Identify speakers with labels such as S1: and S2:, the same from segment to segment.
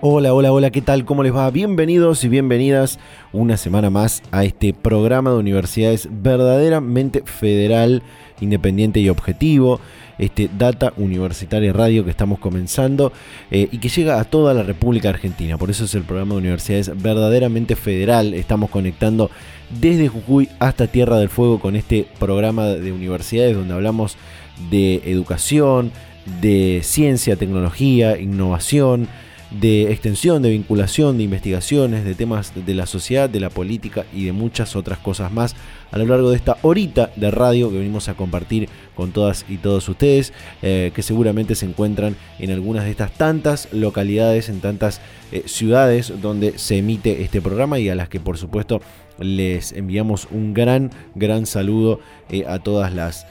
S1: Hola, hola, hola, ¿qué tal? ¿Cómo les va? Bienvenidos y bienvenidas una semana más a este programa de universidades verdaderamente federal, independiente y objetivo, este Data Universitaria Radio que estamos comenzando eh, y que llega a toda la República Argentina. Por eso es el programa de universidades verdaderamente federal. Estamos conectando desde Jujuy hasta Tierra del Fuego con este programa de universidades donde hablamos de educación, de ciencia, tecnología, innovación de extensión, de vinculación, de investigaciones, de temas de la sociedad, de la política y de muchas otras cosas más a lo largo de esta horita de radio que venimos a compartir con todas y todos ustedes, eh, que seguramente se encuentran en algunas de estas tantas localidades, en tantas eh, ciudades donde se emite este programa y a las que por supuesto les enviamos un gran, gran saludo eh, a todas las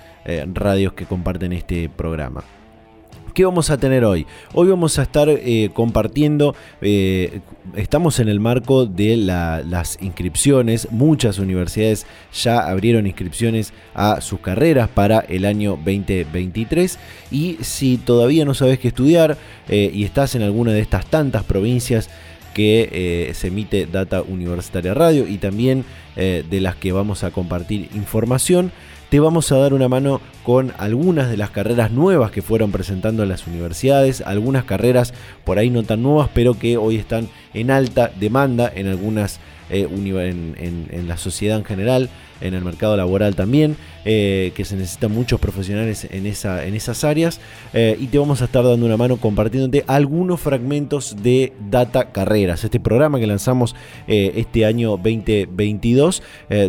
S1: radios que comparten este programa. ¿Qué vamos a tener hoy? Hoy vamos a estar eh, compartiendo, eh, estamos en el marco de las inscripciones, muchas universidades ya abrieron inscripciones a sus carreras para el año 2023 y si todavía no sabes qué estudiar eh, y estás en alguna de estas tantas provincias, que se emite Data Universitaria Radio y también de las que vamos a compartir información te vamos a dar una mano con algunas de las carreras nuevas que fueron presentando en las universidades, algunas carreras por ahí no tan nuevas, pero que hoy están en alta demanda en algunas eh, en, la sociedad en general, en el mercado laboral también, eh, que se necesitan muchos profesionales en, esa, en esas áreas. Eh, y te vamos a estar dando una mano compartiéndote algunos fragmentos de Data Carreras, este programa que lanzamos este año 2022,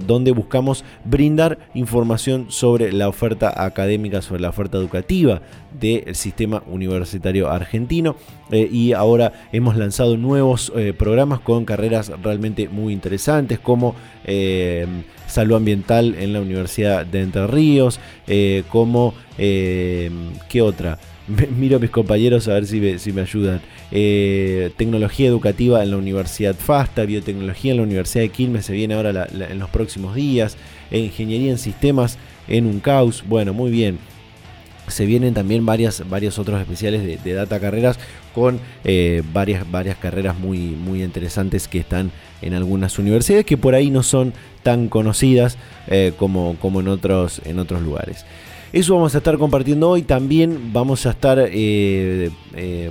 S1: donde buscamos brindar información sobre la oferta académica, sobre la oferta educativa del sistema universitario argentino. y ahora hemos lanzado nuevos programas con carreras realmente muy interesantes como eh, salud ambiental en la Universidad de Entre Ríos, eh, como, eh, ¿qué otra? Miro a mis compañeros a ver si me, ayudan. tecnología educativa en la Universidad FASTA, biotecnología en la Universidad de Quilmes se viene ahora en los próximos días, ingeniería en sistemas en un caos, bueno, muy bien se vienen también varias, varios otros especiales de, data carreras con eh, varias, varias carreras muy, muy interesantes que están en algunas universidades que por ahí no son tan conocidas eh, como, como en, otros, en otros lugares. Eso vamos a estar compartiendo hoy. También vamos a estar, eh,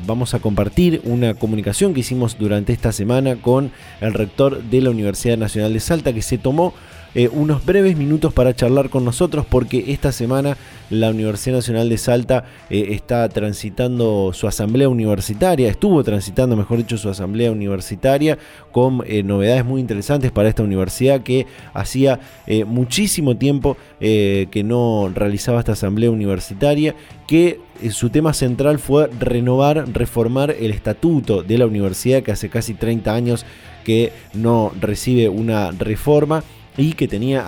S1: vamos a compartir una comunicación que hicimos durante esta semana con el rector de la Universidad Nacional de Salta que se tomó eh, unos breves minutos para charlar con nosotros porque esta semana la Universidad Nacional de Salta eh, está transitando su asamblea universitaria, estuvo transitando, mejor dicho, su asamblea universitaria con eh, novedades muy interesantes para esta universidad que hacía muchísimo tiempo que no realizaba esta asamblea universitaria, que su tema central fue renovar, reformar el estatuto de la universidad que hace casi 30 años que no recibe una reforma y que tenía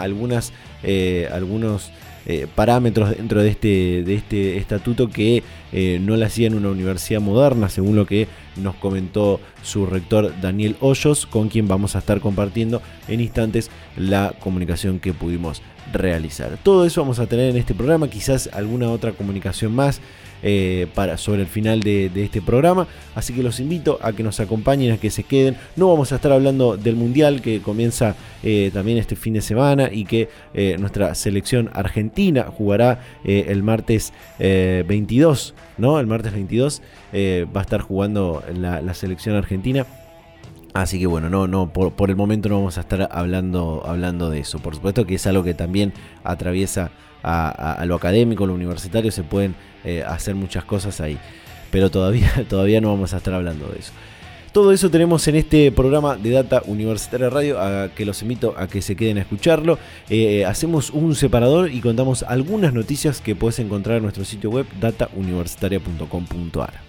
S1: eh, algunos eh, parámetros dentro de este, de este estatuto que eh, no le hacían una universidad moderna, según lo que nos comentó su rector Daniel Hoyos, con quien vamos a estar compartiendo en instantes la comunicación que pudimos realizar. Todo eso vamos a tener en este programa, quizás alguna otra comunicación más. Eh, sobre el final de, este programa. Así que los invito a que nos acompañen, a que se queden. No vamos a estar hablando del Mundial que comienza eh, también este fin de semana y que eh, nuestra selección argentina jugará el martes 22. ¿no? El martes 22 va a estar jugando la, selección argentina. Así que bueno, no, no, por, el momento no vamos a estar hablando, hablando de eso. Por supuesto que es algo que también atraviesa a, lo académico, lo universitario, se pueden eh, hacer muchas cosas ahí. Pero todavía, todavía no vamos a estar hablando de eso. Todo eso tenemos en este programa de Data Universitaria Radio, a que los invito a que se queden a escucharlo. Eh, hacemos un separador y contamos algunas noticias que puedes encontrar en nuestro sitio web datauniversitaria.com.ar.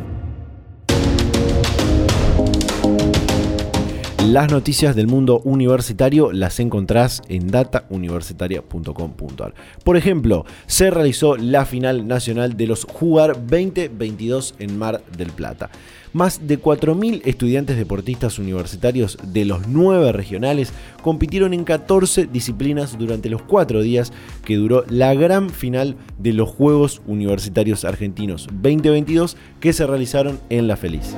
S1: Las noticias del mundo universitario las encontrás en datauniversitaria.com.ar. Por ejemplo, se realizó la final nacional de los Jugar 2022 en Mar del Plata. Más de 4.000 estudiantes deportistas universitarios de los 9 regionales compitieron en 14 disciplinas durante los 4 días que duró la gran final de los Juegos Universitarios Argentinos 2022 que se realizaron en La Feliz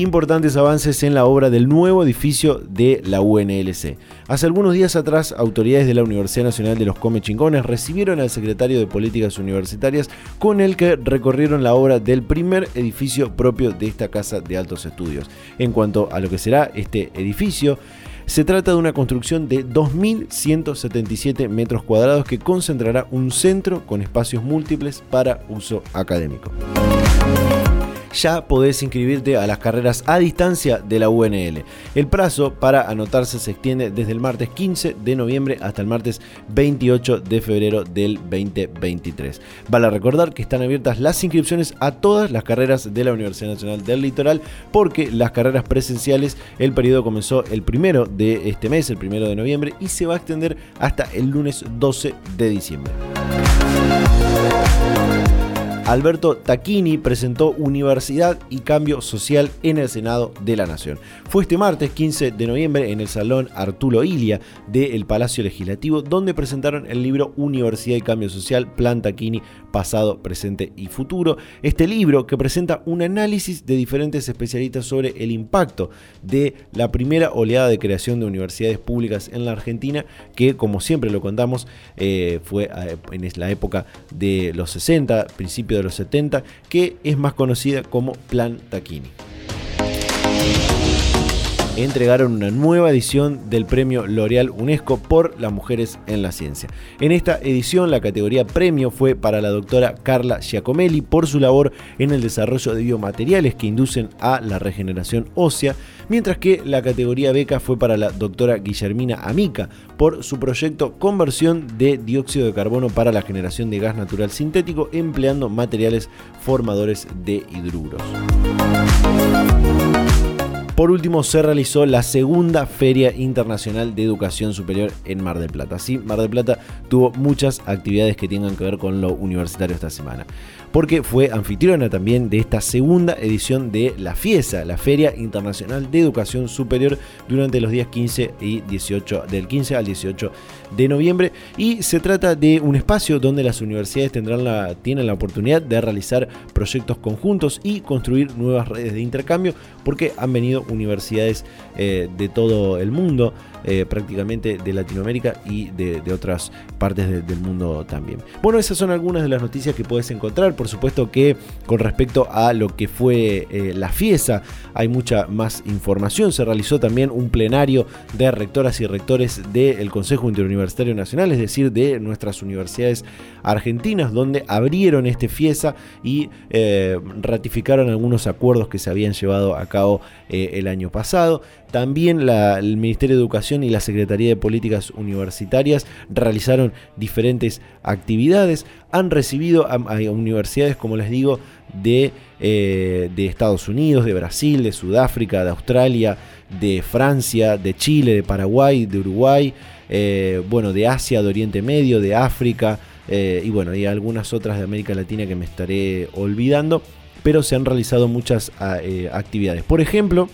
S1: importantes avances en la obra del nuevo edificio de la UNLC. Hace algunos días atrás, autoridades de la Universidad Nacional de los Comechingones recibieron al secretario de Políticas Universitarias con el que recorrieron la obra del primer edificio propio de esta casa de altos estudios. En cuanto a lo que será este edificio, se trata de una construcción de 2.177 metros cuadrados que concentrará un centro con espacios múltiples para uso académico ya podés inscribirte a las carreras a distancia de la UNL. El plazo para anotarse se extiende desde el martes 15 de noviembre hasta el martes 28 de febrero del 2023. Vale recordar que están abiertas las inscripciones a todas las carreras de la Universidad Nacional del Litoral porque las carreras presenciales, el periodo comenzó el primero de este mes, el primero de noviembre, y se va a extender hasta el lunes 12 de diciembre. Alberto Tacchini presentó Universidad y Cambio Social en el Senado de la Nación. Fue este martes 15 de noviembre en el Salón Arturo Ilia del Palacio Legislativo, donde presentaron el libro Universidad y Cambio Social, Plan Tacchini, pasado, presente y futuro. Este libro que presenta un análisis de diferentes especialistas sobre el impacto de la primera oleada de creación de universidades públicas en la Argentina, que como siempre lo contamos, eh, fue eh, en la época de los 60, principios de los 70, que es más conocida como Plan Taquini entregaron una nueva edición del premio L'Oreal UNESCO por las mujeres en la ciencia. En esta edición la categoría premio fue para la doctora Carla Giacomelli por su labor en el desarrollo de biomateriales que inducen a la regeneración ósea, mientras que la categoría beca fue para la doctora Guillermina Amica por su proyecto Conversión de dióxido de carbono para la generación de gas natural sintético empleando materiales formadores de hidruros. Por último, se realizó la segunda Feria Internacional de Educación Superior en Mar del Plata. Sí, Mar del Plata tuvo muchas actividades que tengan que ver con lo universitario esta semana porque fue anfitriona también de esta segunda edición de la FIESA, la Feria Internacional de Educación Superior, durante los días 15 y 18, del 15 al 18 de noviembre. Y se trata de un espacio donde las universidades tendrán la, tienen la oportunidad de realizar proyectos conjuntos y construir nuevas redes de intercambio, porque han venido universidades eh, de todo el mundo eh, prácticamente de Latinoamérica y de, otras partes del mundo también. Bueno, esas son algunas de las noticias que puedes encontrar. Por supuesto que con respecto a lo que fue eh, la fiesta hay mucha más información. Se realizó también un plenario de rectoras y rectores del Consejo Interuniversitario Nacional, es decir, de nuestras universidades argentinas, donde abrieron este fiesta y eh, ratificaron algunos acuerdos que se habían llevado a cabo el año pasado. También el Ministerio de Educación y la Secretaría de Políticas Universitarias realizaron diferentes actividades. Han recibido a, universidades, como les digo, de, eh, de, Estados Unidos, de Brasil, de Sudáfrica, de Australia, de Francia, de Chile, de Paraguay, de Uruguay, eh, bueno, de Asia, de Oriente Medio, de África eh, y bueno, y algunas otras de América Latina que me estaré olvidando, pero se han realizado muchas actividades. Por ejemplo,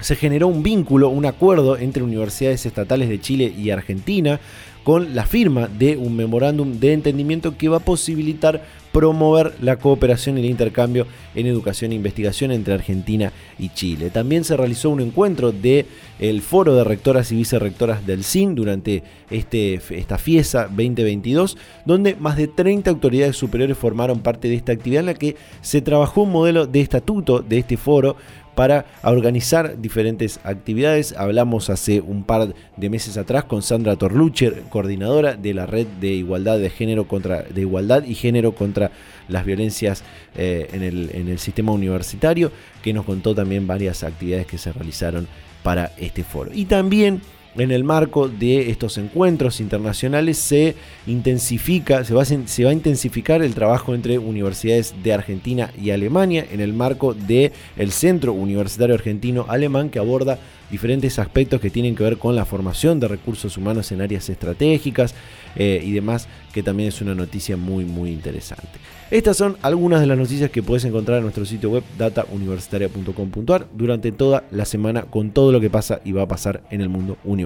S1: se generó un vínculo, un acuerdo entre universidades estatales de Chile y Argentina con la firma de un memorándum de entendimiento que va a posibilitar promover la cooperación y el intercambio en educación e investigación entre Argentina y Chile. También se realizó un encuentro del el foro de rectoras y vicerrectoras del CIN durante este, esta fiesta 2022, donde más de 30 autoridades superiores formaron parte de esta actividad en la que se trabajó un modelo de estatuto de este foro para organizar diferentes actividades. Hablamos hace un par de meses atrás con Sandra Torlucher, coordinadora de la red de igualdad de género contra de igualdad y género contra las violencias eh, en, el, en el sistema universitario, que nos contó también varias actividades que se realizaron para este foro. Y también en el marco de estos encuentros internacionales se intensifica, se va, a, intensificar el trabajo entre universidades de Argentina y Alemania en el marco del el Centro Universitario Argentino Alemán que aborda diferentes aspectos que tienen que ver con la formación de recursos humanos en áreas estratégicas eh, y demás, que también es una noticia muy muy interesante. Estas son algunas de las noticias que puedes encontrar en nuestro sitio web datauniversitaria.com.ar durante toda la semana con todo lo que pasa y va a pasar en el mundo universitario.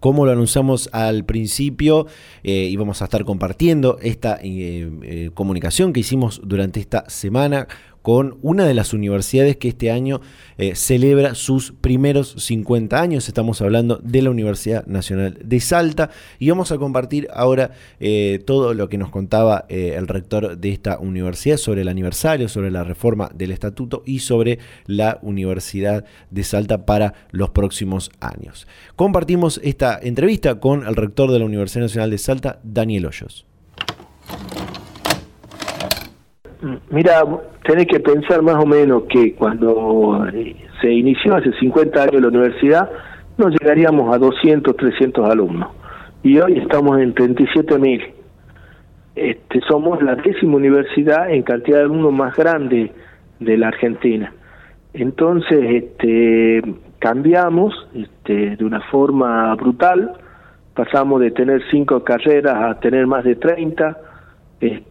S1: Como lo anunciamos al principio, eh, íbamos a estar compartiendo esta eh, eh, comunicación que hicimos durante esta semana con una de las universidades que este año eh, celebra sus primeros 50 años. Estamos hablando de la Universidad Nacional de Salta y vamos a compartir ahora eh, todo lo que nos contaba eh, el rector de esta universidad sobre el aniversario, sobre la reforma del estatuto y sobre la Universidad de Salta para los próximos años. Compartimos esta entrevista con el rector de la Universidad Nacional de Salta, Daniel Hoyos.
S2: Mira, tenés que pensar más o menos que cuando eh, se inició hace 50 años la universidad, no llegaríamos a 200, 300 alumnos. Y hoy estamos en 37 mil. Este, somos la décima universidad en cantidad de alumnos más grande de la Argentina. Entonces, este, cambiamos este, de una forma brutal, pasamos de tener cinco carreras a tener más de 30. Este,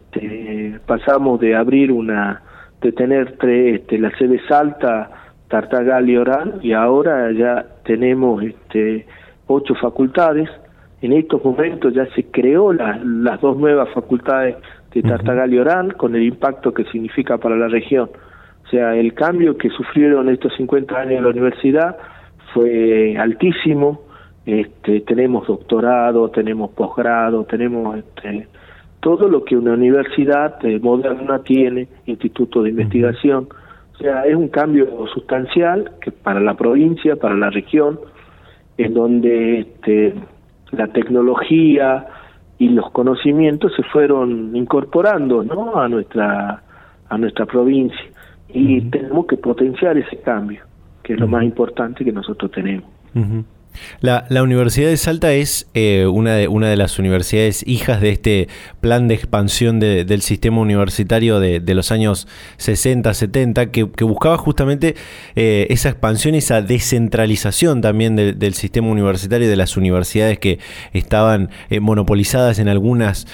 S2: pasamos de abrir una, de tener tres, este, la sede Salta, Tartagal y Orán, y ahora ya tenemos este, ocho facultades. En estos momentos ya se creó las dos nuevas facultades de Tartagal y Orán, con el impacto que significa para la región. O sea, el cambio que sufrieron estos 50 años en la universidad fue altísimo. Este, tenemos doctorado, tenemos posgrado, tenemos este, todo lo que una universidad eh, moderna tiene, instituto de investigación. O sea, es un cambio sustancial que para la provincia, para la región, en donde este, la tecnología y los conocimientos se fueron incorporando ¿no? a nuestra a nuestra provincia y tenemos que potenciar ese cambio que es lo más importante que nosotros tenemos.
S1: La, Universidad de Salta es eh, una, de, una de las universidades hijas de este plan de expansión del sistema universitario de, los años 60, 70, que, buscaba justamente eh, esa expansión esa descentralización también del sistema universitario de las universidades que estaban eh, monopolizadas en algunas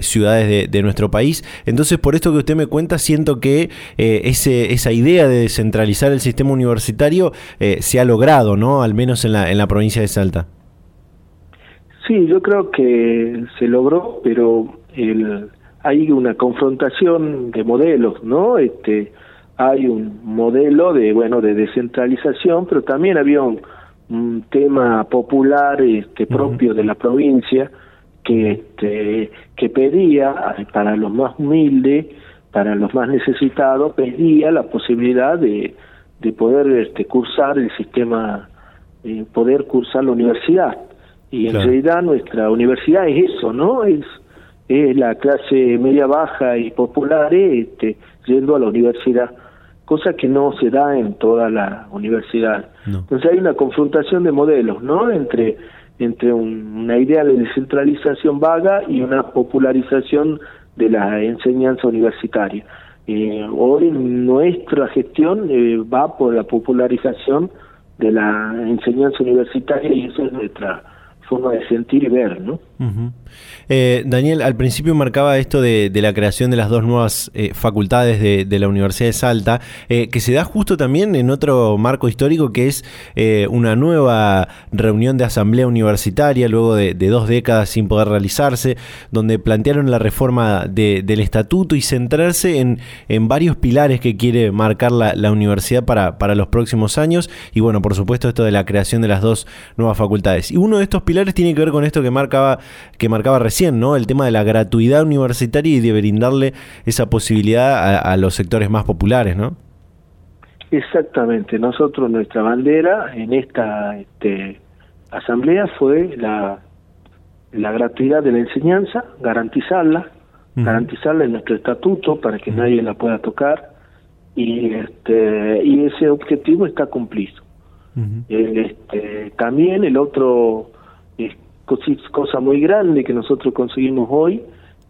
S1: ciudades de, nuestro país. Entonces, por esto que usted me cuenta, siento que ese, esa idea de descentralizar el sistema universitario se ha logrado, ¿no? Al menos en la, en la provincia de Salta?
S2: Sí, yo creo que se logró, pero el, hay una confrontación de modelos, ¿no? Este, hay un modelo de bueno de descentralización, pero también había un, tema popular este, propio de la provincia que este, que pedía para los más humildes, para los más necesitados, pedía la posibilidad de, de poder este, cursar el sistema eh, poder cursar la universidad. Y en realidad nuestra universidad es eso, ¿no? Es, es la clase media baja y popular este, yendo a la universidad, cosa que no se da en toda la universidad. Entonces hay una confrontación de modelos, ¿no? Entre entre una idea de descentralización vaga y una popularización de la enseñanza universitaria. Eh, hoy nuestra gestión eh, va por la popularización de la enseñanza universitaria y eso es nuestra forma de sentir y ver, ¿no?
S1: Eh, Daniel, al principio marcaba esto de, la creación de las dos nuevas eh, facultades de, la Universidad de Salta, eh, que se da justo también en otro marco histórico que es una nueva reunión de asamblea universitaria luego de, dos décadas sin poder realizarse, donde plantearon la reforma del estatuto y centrarse en, varios pilares que quiere marcar la, universidad para, para los próximos años y bueno, por supuesto esto de la creación de las dos nuevas facultades. Y uno de estos pilares tiene que ver con esto que marcaba que marcaba recién, ¿no? El tema de la gratuidad universitaria y de brindarle esa posibilidad a, los sectores más populares, ¿no?
S2: Exactamente. Nosotros, nuestra bandera en esta este, asamblea fue la, la gratuidad de la enseñanza, garantizarla, garantizarla en nuestro estatuto para que nadie la pueda tocar y este y ese objetivo está cumplido. este, también el otro cosa muy grande que nosotros conseguimos hoy,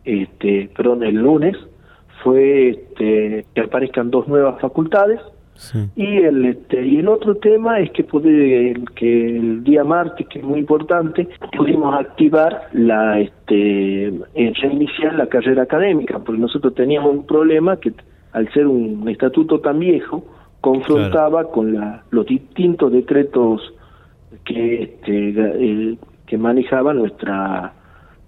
S2: este, perdón, el lunes, fue este, que aparezcan dos nuevas facultades. Y el este, y el otro tema es que pude, el, que el día martes, que es muy importante, pudimos activar la este reiniciar la carrera académica, porque nosotros teníamos un problema que al ser un estatuto tan viejo confrontaba con la, los distintos decretos que este, el, que manejaba nuestra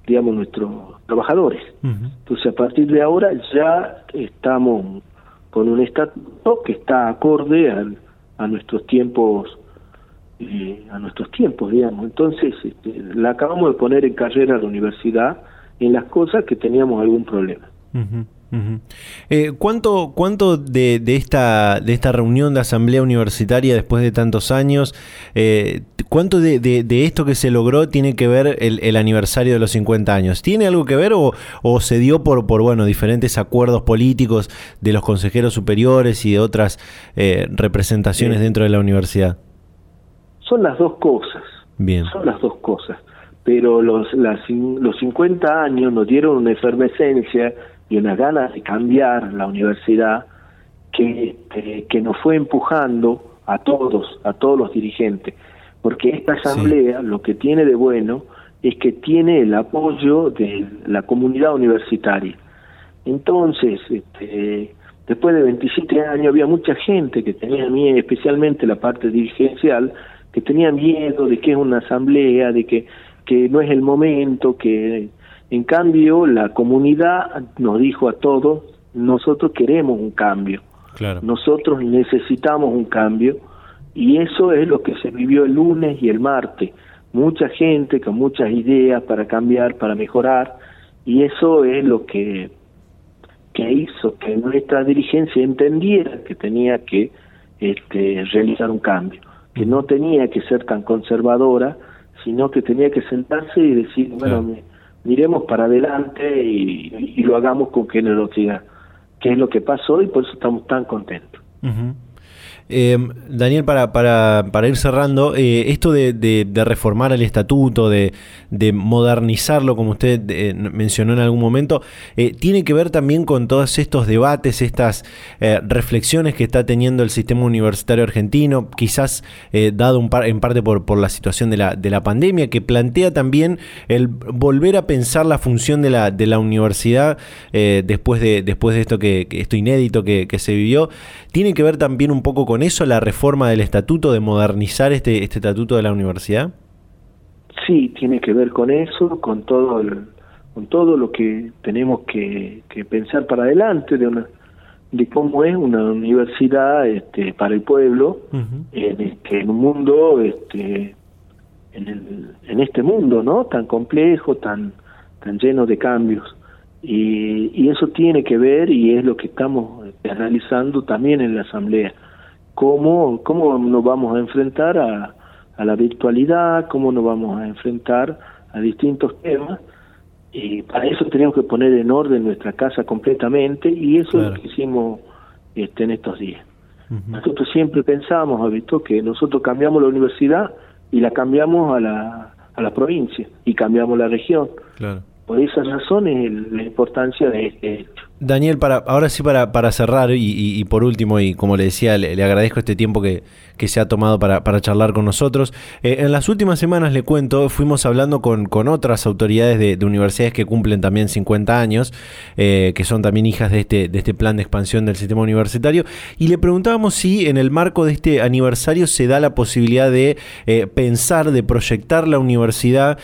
S2: digamos nuestros trabajadores. Entonces a partir de ahora ya estamos con un estatuto que está acorde a, a nuestros tiempos eh, a nuestros tiempos digamos. Entonces este, la acabamos de poner en carrera a la universidad en las cosas que teníamos algún problema
S1: eh, ¿Cuánto, cuánto de, de, esta, de esta reunión de asamblea universitaria después de tantos años, eh, cuánto de, de, esto que se logró tiene que ver el, el, aniversario de los 50 años? ¿Tiene algo que ver o, o, se dio por, por bueno, diferentes acuerdos políticos de los consejeros superiores y de otras eh, representaciones dentro de la universidad?
S2: Son las dos cosas. Bien. Son las dos cosas. Pero los, las, los 50 años nos dieron una efervescencia y una gana de cambiar la universidad que, que, nos fue empujando a todos, a todos los dirigentes, porque esta asamblea lo que tiene de bueno es que tiene el apoyo de la comunidad universitaria. Entonces, este, después de 27 años había mucha gente que tenía miedo, especialmente la parte dirigencial, que tenía miedo de que es una asamblea, de que, que no es el momento, que en cambio, la comunidad nos dijo a todos, nosotros queremos un cambio, nosotros necesitamos un cambio, y eso es lo que se vivió el lunes y el martes. Mucha gente con muchas ideas para cambiar, para mejorar, y eso es lo que, que hizo que nuestra dirigencia entendiera que tenía que este, realizar un cambio, que no tenía que ser tan conservadora, sino que tenía que sentarse y decir, bueno, miremos para adelante y, lo hagamos con generosidad, que es lo que pasó y por eso estamos tan contentos.
S1: Eh, Daniel, para, para, para, ir cerrando, eh, esto de, reformar el estatuto, de, de modernizarlo, como usted eh, mencionó en algún momento, eh, tiene que ver también con todos estos debates, estas reflexiones que está teniendo el sistema universitario argentino, quizás dado un par, en parte por, la situación de la, de la pandemia, que plantea también el volver a pensar la función de la, de la universidad después, de, después de esto, que, esto inédito que se vivió. Tiene que ver también un poco con eso la reforma del estatuto, de modernizar este, este estatuto de la universidad?
S2: Sí, tiene que ver con eso, con todo con todo lo que tenemos que, pensar para adelante de una de cómo es una universidad este, para el pueblo en, este, en un mundo este, en, el, en este mundo no tan complejo tan tan lleno de cambios. Y, y eso tiene que ver y es lo que estamos este, analizando también en la asamblea cómo, cómo nos vamos a enfrentar a, a la virtualidad, cómo nos vamos a enfrentar a distintos temas. Y para eso tenemos que poner en orden nuestra casa completamente y eso es lo que hicimos este, en estos días. Nosotros siempre pensamos, visto que nosotros cambiamos la universidad y la cambiamos a la, a la provincia y cambiamos la región. Por esas razones la importancia de este hecho.
S1: Daniel, para, ahora sí para, para cerrar y, por último, y como le decía, le, agradezco este tiempo que, se ha tomado para, charlar con nosotros. Eh, en las últimas semanas, le cuento, fuimos hablando con, con otras autoridades de, universidades que cumplen también 50 años, eh, que son también hijas de este, de este plan de expansión del sistema universitario, y le preguntábamos si en el marco de este aniversario se da la posibilidad de eh, pensar, de proyectar la universidad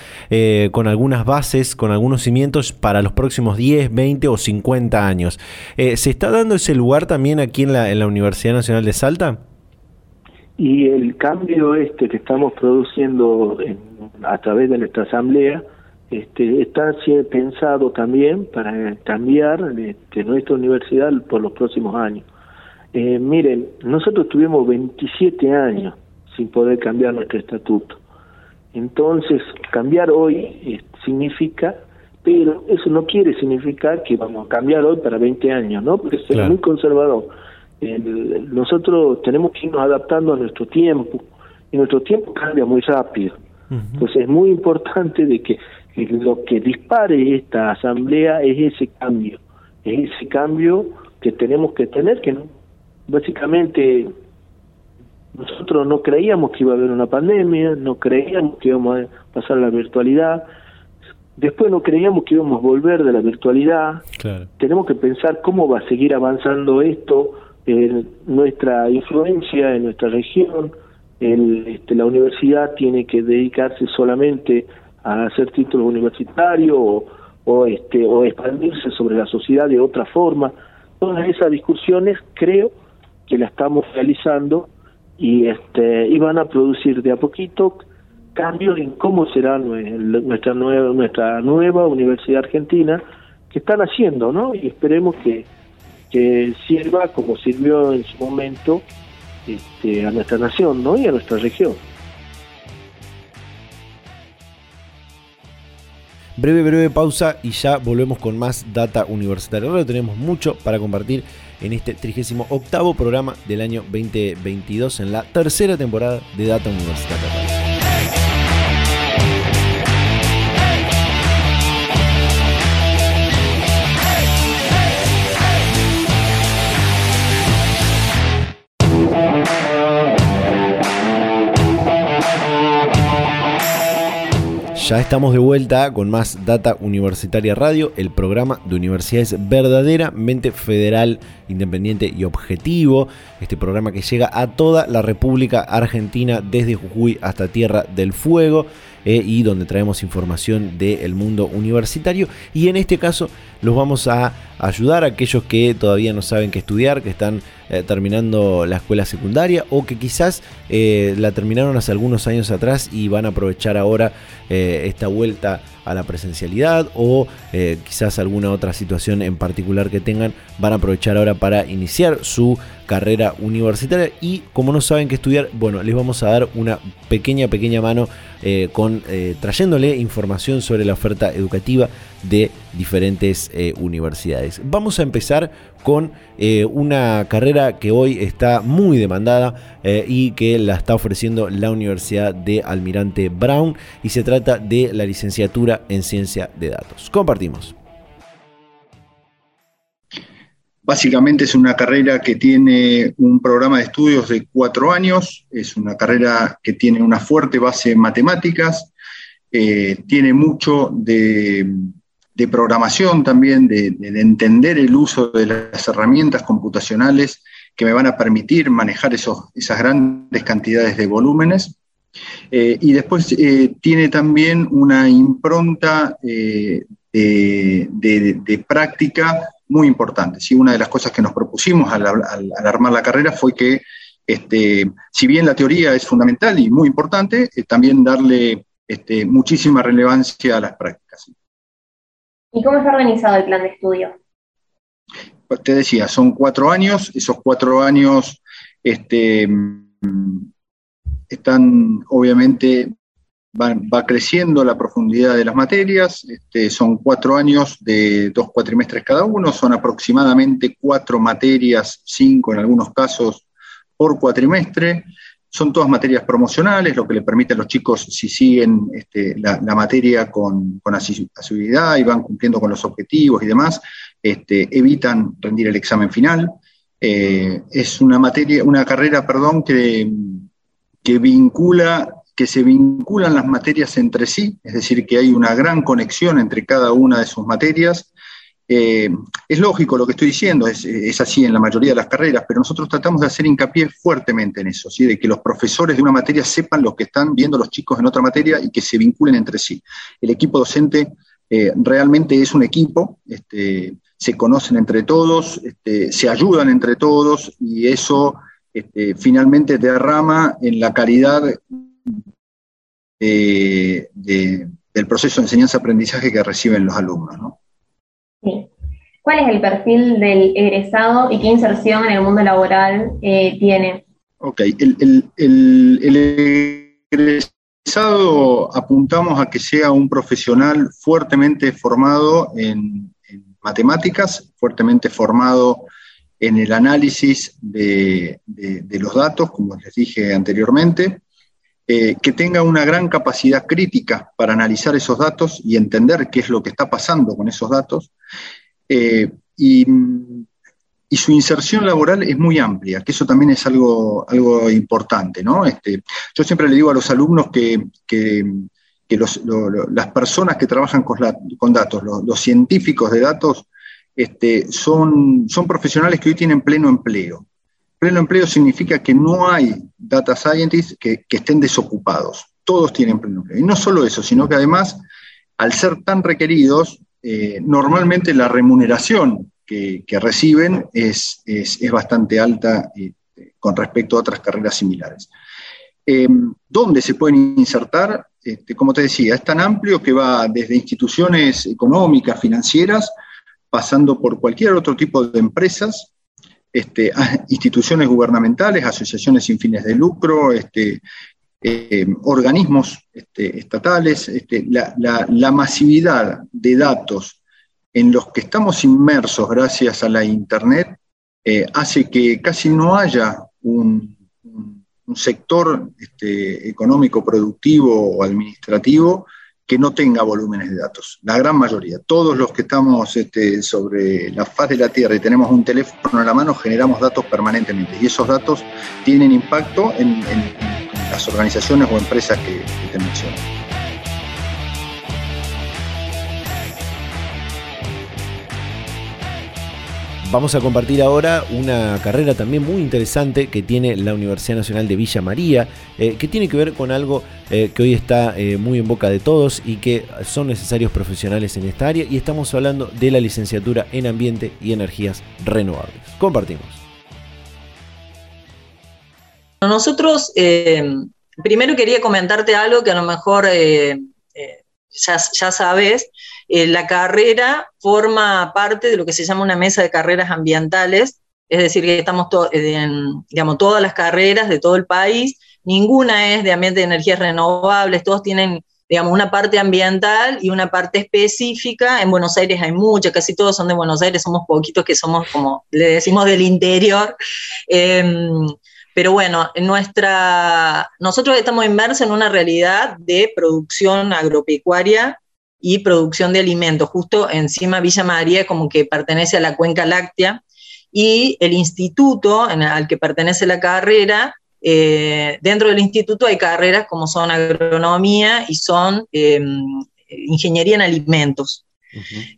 S1: con algunas bases, con algunos cimientos para los próximos 10, 20 o 50 años años. Eh, ¿Se está dando ese lugar también aquí en la, en la Universidad Nacional de Salta?
S2: Y el cambio este que estamos produciendo a través de nuestra asamblea este, está pensado también para cambiar este, nuestra universidad por los próximos años. Eh, miren, nosotros tuvimos 27 años sin poder cambiar nuestro estatuto. Entonces, cambiar hoy eh, significa pero eso no quiere significar que vamos a cambiar hoy para 20 años, ¿no? Porque es muy conservador. nosotros tenemos que irnos adaptando a nuestro tiempo, y nuestro tiempo cambia muy rápido. Entonces es muy importante de que lo que dispare esta asamblea es ese cambio, es ese cambio que tenemos que tener, que no, básicamente nosotros no creíamos que iba a haber una pandemia, no creíamos que íbamos a pasar la virtualidad, Después no creíamos que íbamos a volver de la virtualidad. Tenemos que pensar cómo va a seguir avanzando esto, en nuestra influencia en nuestra región. El, este, la universidad tiene que dedicarse solamente a hacer títulos universitarios o, o, este, o expandirse sobre la sociedad de otra forma. Todas esas discusiones creo que las estamos realizando y, este, y van a producir de a poquito cambios en cómo será nuestra nueva, nuestra nueva Universidad Argentina que están haciendo, ¿no? Y esperemos que, que sirva como sirvió en su momento este, a nuestra nación, ¿no? Y a nuestra región.
S1: Breve, breve pausa y ya volvemos con más Data Universitaria. Ahora tenemos mucho para compartir en este 38 programa del año 2022 en la tercera temporada de Data Universitaria. Ya estamos de vuelta con más Data Universitaria Radio, el programa de universidades verdaderamente federal, independiente y objetivo. Este programa que llega a toda la República Argentina, desde Jujuy hasta Tierra del Fuego. Eh, y donde traemos información del mundo universitario. Y en este caso los vamos a ayudar a aquellos que todavía no saben qué estudiar, que están eh, terminando la escuela secundaria o que quizás eh, la terminaron hace algunos años atrás y van a aprovechar ahora esta vuelta a la presencialidad o quizás alguna otra situación en particular que tengan, van a aprovechar ahora para iniciar su carrera universitaria y como no saben qué estudiar, bueno, les vamos a dar una pequeña, pequeña mano eh, con, eh, trayéndole información sobre la oferta educativa de diferentes eh, universidades. Vamos a empezar con una carrera que hoy está muy demandada y que la está ofreciendo la Universidad de Almirante Brown y se trata de la licenciatura en ciencia de datos. Compartimos.
S3: Básicamente es una carrera que tiene un programa de estudios de cuatro años, es una carrera que tiene una fuerte base en matemáticas, eh, tiene mucho de, programación también, de, entender el uso de las herramientas computacionales que me van a permitir manejar esas grandes cantidades de volúmenes. Eh, y después eh, tiene también una impronta de, práctica muy importante. ¿sí? Una de las cosas que nos propusimos al, armar la carrera fue que, este, si bien la teoría es fundamental y muy importante, eh, también darle este, muchísima relevancia a las prácticas.
S4: ¿Y cómo está organizado el plan de estudio?
S3: Pues te decía, son cuatro años, esos cuatro años este, están obviamente va, creciendo la profundidad de las materias, este, son cuatro años de dos cuatrimestres cada uno, son aproximadamente cuatro materias, cinco en algunos casos por cuatrimestre, son todas materias promocionales, lo que le permite a los chicos, si siguen este, la, materia con, asiduidad y van cumpliendo con los objetivos y demás, este, evitan rendir el examen final. Eh, es una materia, una carrera, perdón, que, que vincula que se vinculan las materias entre sí, es decir, que hay una gran conexión entre cada una de sus materias. Eh, es lógico lo que estoy diciendo, es, así en la mayoría de las carreras, pero nosotros tratamos de hacer hincapié fuertemente en eso, ¿sí? de que los profesores de una materia sepan lo que están viendo los chicos en otra materia y que se vinculen entre sí. El equipo docente eh, realmente es un equipo, este, se conocen entre todos, este, se ayudan entre todos y eso este, finalmente derrama en la del proceso de enseñanza-aprendizaje que reciben los alumnos. ¿no?
S4: ¿Cuál es el perfil del egresado y qué inserción en el mundo laboral eh, tiene?
S3: Ok, el, egresado apuntamos a que sea un profesional fuertemente formado en, matemáticas, fuertemente formado en el análisis de, los datos, como les dije anteriormente, eh, que tenga una gran capacidad crítica para analizar esos datos y entender qué es lo que está pasando con esos datos, eh, y, su inserción laboral es muy amplia, que eso también es algo, algo importante, ¿no? Este, yo siempre le digo a los alumnos que, las personas que trabajan con, datos, los, científicos de datos, este, son, son profesionales que hoy tienen pleno empleo. Pleno empleo significa que no hay data scientists que, estén desocupados. Todos tienen pleno empleo. Y no solo eso, sino que además, al ser tan requeridos, eh, normalmente la remuneración que, reciben es, bastante alta eh, con respecto a otras carreras similares. Eh, ¿Dónde se pueden insertar? Este, como te decía, es tan amplio que va desde instituciones económicas, financieras, pasando por cualquier otro tipo de empresas, este, instituciones gubernamentales, asociaciones sin fines de lucro, este, eh, organismos este, estatales, la, masividad de datos en los que estamos inmersos gracias a la Internet eh, hace que casi no haya un, sector económico, productivo o administrativo que no tenga volúmenes de datos. La gran mayoría, todos los que estamos sobre la faz de la Tierra y tenemos un teléfono en la mano, generamos datos permanentemente. Y esos datos tienen impacto en las organizaciones o empresas que, te menciono.
S1: Vamos a compartir ahora una carrera también muy interesante que tiene la Universidad Nacional de Villa María, eh, que tiene que ver con algo eh, que hoy está eh, muy en boca de todos y que son necesarios profesionales en esta área, y estamos hablando de la licenciatura en Ambiente y Energías Renovables. Compartimos.
S5: Nosotros, primero quería comentarte algo que a lo mejor ya, sabes. La carrera forma parte de lo que se llama una mesa de carreras ambientales, es decir, que estamos en, digamos, todas las carreras de todo el país, ninguna es de ambiente de energías renovables, todos tienen digamos, una parte ambiental y una parte específica. En Buenos Aires hay muchas, casi todos son de Buenos Aires, somos poquitos que somos, como le decimos, del interior. Em, pero bueno, nuestra, nosotros estamos inmersos en una realidad de producción agropecuaria y producción de alimentos. Justo encima Villa María como que pertenece a la cuenca láctea y el instituto al que pertenece la carrera, eh, dentro del instituto hay carreras como son agronomía y son em, ingeniería en alimentos.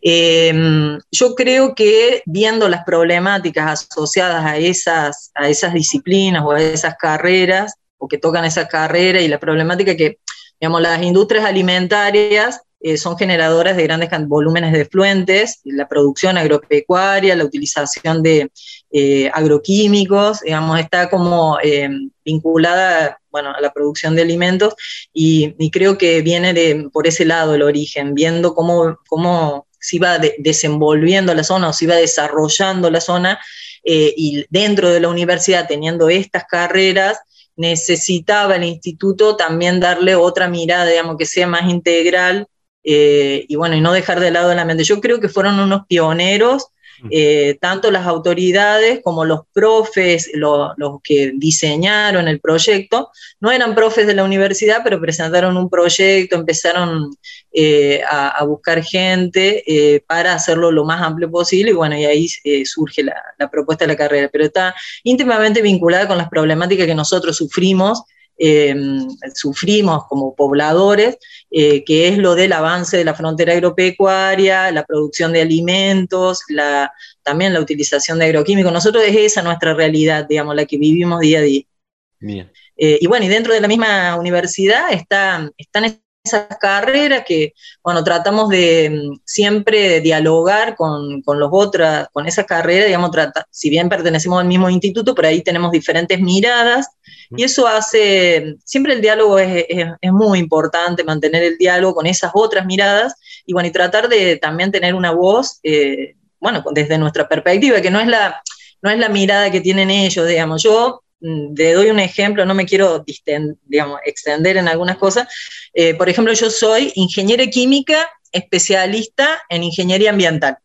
S5: Em, yo creo que viendo las problemáticas asociadas a esas, a esas disciplinas o a esas carreras, o que tocan esa carrera y la problemática que, digamos, las industrias alimentarias eh, son generadoras de grandes volúmenes de fluentes, la producción agropecuaria, la utilización de eh, agroquímicos, digamos, está como em, vinculada bueno, a la producción de alimentos y, creo que viene de, por ese lado el origen, viendo cómo, cómo se iba desenvolviendo la zona o se iba desarrollando la zona eh, y dentro de la universidad teniendo estas carreras, necesitaba el instituto también darle otra mirada, digamos, que sea más integral eh, y bueno, y no dejar de lado la mente. Yo creo que fueron unos pioneros eh, tanto las autoridades como los profes, los que diseñaron el proyecto, no eran profes de la universidad, pero presentaron un proyecto, empezaron eh, a, buscar gente para hacerlo lo más amplio posible y bueno, y ahí surge la, la propuesta de la carrera, pero está íntimamente vinculada con las problemáticas que nosotros sufrimos Em, sufrimos como pobladores, eh, que es lo del avance de la frontera agropecuaria, la producción de alimentos, la, también la utilización de agroquímicos. Nosotros es esa nuestra realidad, digamos, la que vivimos día a día. Eh, y bueno, y dentro de la misma universidad está, están esas carreras que, bueno, tratamos de mm, siempre dialogar con, con los otras, con esas carreras, digamos, trata, si bien pertenecemos al mismo instituto, por ahí tenemos diferentes miradas, y eso hace, siempre el diálogo es, es, muy importante, mantener el diálogo con esas otras miradas, y bueno, y tratar de también tener una voz, eh, bueno, desde nuestra perspectiva, que no es la, no es la mirada que tienen ellos, digamos, yo Mm, le doy un ejemplo, no me quiero extender en algunas cosas. Eh, por ejemplo, yo soy ingeniera química, especialista en ingeniería ambiental.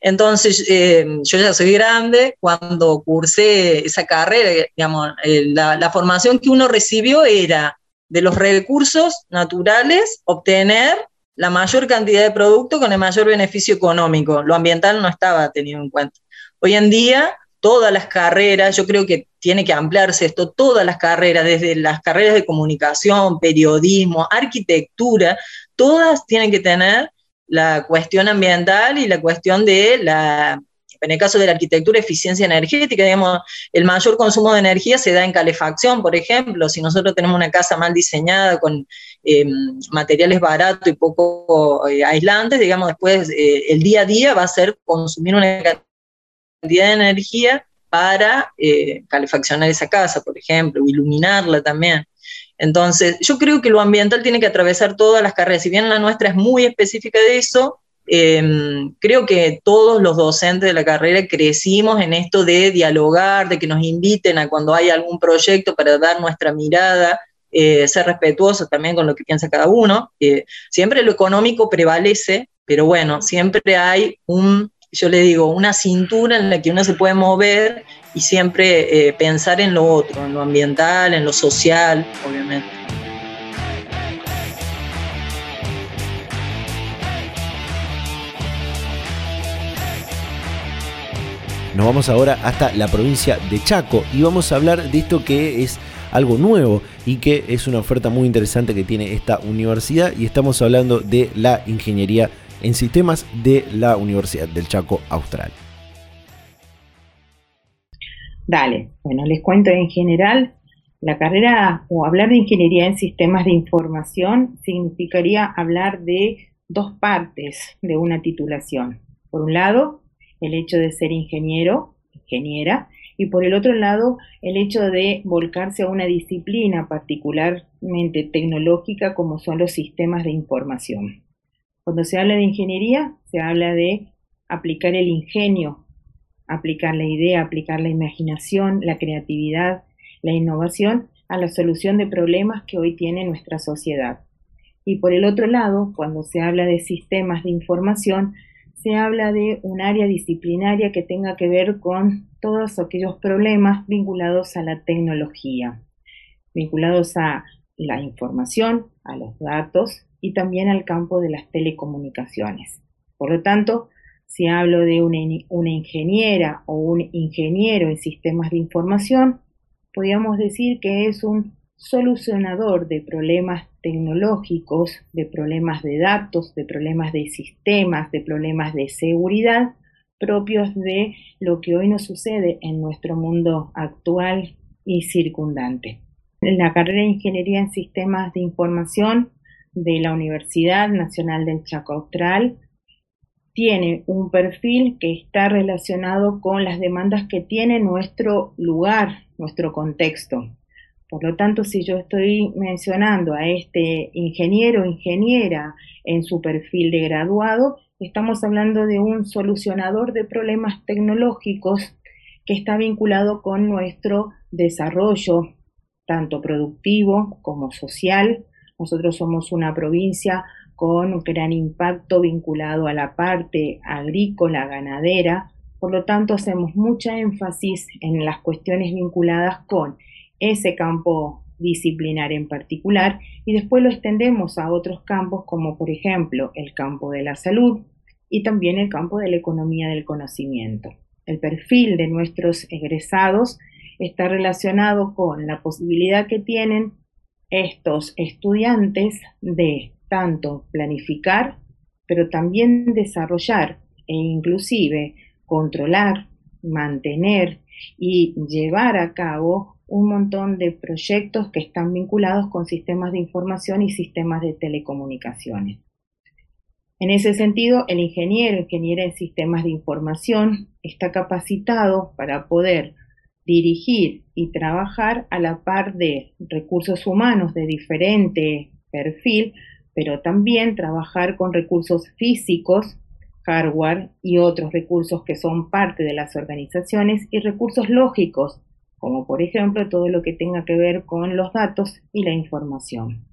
S5: Entonces, eh, yo ya soy grande, cuando cursé esa carrera, digamos, eh, la, formación que uno recibió era de los recursos naturales obtener la mayor cantidad de producto con el mayor beneficio económico. Lo ambiental no estaba tenido en cuenta. Hoy en día todas las carreras, yo creo que tiene que ampliarse esto, todas las carreras, desde las carreras de comunicación, periodismo, arquitectura, todas tienen que tener la cuestión ambiental y la cuestión de la, en el caso de la arquitectura, eficiencia energética, digamos, el mayor consumo de energía se da en calefacción, por ejemplo, si nosotros tenemos una casa mal diseñada con em, materiales baratos y poco eh, aislantes, digamos, después eh, el día a día va a ser consumir una de energía para eh, calefaccionar esa casa, por ejemplo, o iluminarla también. Entonces, yo creo que lo ambiental tiene que atravesar todas las carreras. Si bien la nuestra es muy específica de eso, em, creo que todos los docentes de la carrera crecimos en esto de dialogar, de que nos inviten a cuando hay algún proyecto para dar nuestra mirada, eh, ser respetuosos también con lo que piensa cada uno. Eh, siempre lo económico prevalece, pero bueno, siempre hay un yo le digo, una cintura en la que uno se puede mover y siempre eh, pensar en lo otro, en lo ambiental, en lo social, obviamente.
S1: Nos vamos ahora hasta la provincia de Chaco y vamos a hablar de esto que es algo nuevo y que es una oferta muy interesante que tiene esta universidad y estamos hablando de la ingeniería en sistemas de la Universidad del Chaco Austral.
S6: Dale, bueno, les cuento en general, la carrera o hablar de ingeniería en sistemas de información significaría hablar de dos partes de una titulación. Por un lado, el hecho de ser ingeniero, ingeniera, y por el otro lado, el hecho de volcarse a una disciplina particularmente tecnológica como son los sistemas de información. Cuando se habla de ingeniería, se habla de aplicar el ingenio, aplicar la idea, aplicar la imaginación, la creatividad, la innovación a la solución de problemas que hoy tiene nuestra sociedad. Y por el otro lado, cuando se habla de sistemas de información, se habla de un área disciplinaria que tenga que ver con todos aquellos problemas vinculados a la tecnología, vinculados a la información, a los datos y también al campo de las telecomunicaciones. Por lo tanto, si hablo de una, ingeniera o un ingeniero en sistemas de información, podríamos decir que es un solucionador de problemas tecnológicos, de problemas de datos, de problemas de sistemas, de problemas de seguridad propios de lo que hoy nos sucede en nuestro mundo actual y circundante. La carrera de Ingeniería en Sistemas de Información de la Universidad Nacional del Chaco Austral tiene un perfil que está relacionado con las demandas que tiene nuestro lugar, nuestro contexto. Por lo tanto, si yo estoy mencionando a este ingeniero o ingeniera en su perfil de graduado, estamos hablando de un solucionador de problemas tecnológicos que está vinculado con nuestro desarrollo, tanto productivo como social, nosotros somos una provincia con un gran impacto vinculado a la parte agrícola, ganadera, Por lo tanto, hacemos mucha énfasis en las cuestiones vinculadas con ese campo disciplinar en particular y después lo extendemos a otros campos como por ejemplo el campo de la salud y también el campo de la economía del conocimiento. El perfil de nuestros egresados está relacionado con la posibilidad que tienen estos estudiantes de tanto planificar, pero también desarrollar e inclusive controlar, mantener y llevar a cabo un montón de proyectos que están vinculados con sistemas de información y sistemas de telecomunicaciones. En ese sentido, el ingeniero, ingeniera en sistemas de información, está capacitado para poder dirigir y trabajar a la par de recursos humanos de diferente perfil, pero también trabajar con recursos físicos, hardware y otros recursos que son parte de las organizaciones y recursos lógicos como por ejemplo todo lo que tenga que ver con los datos y la información.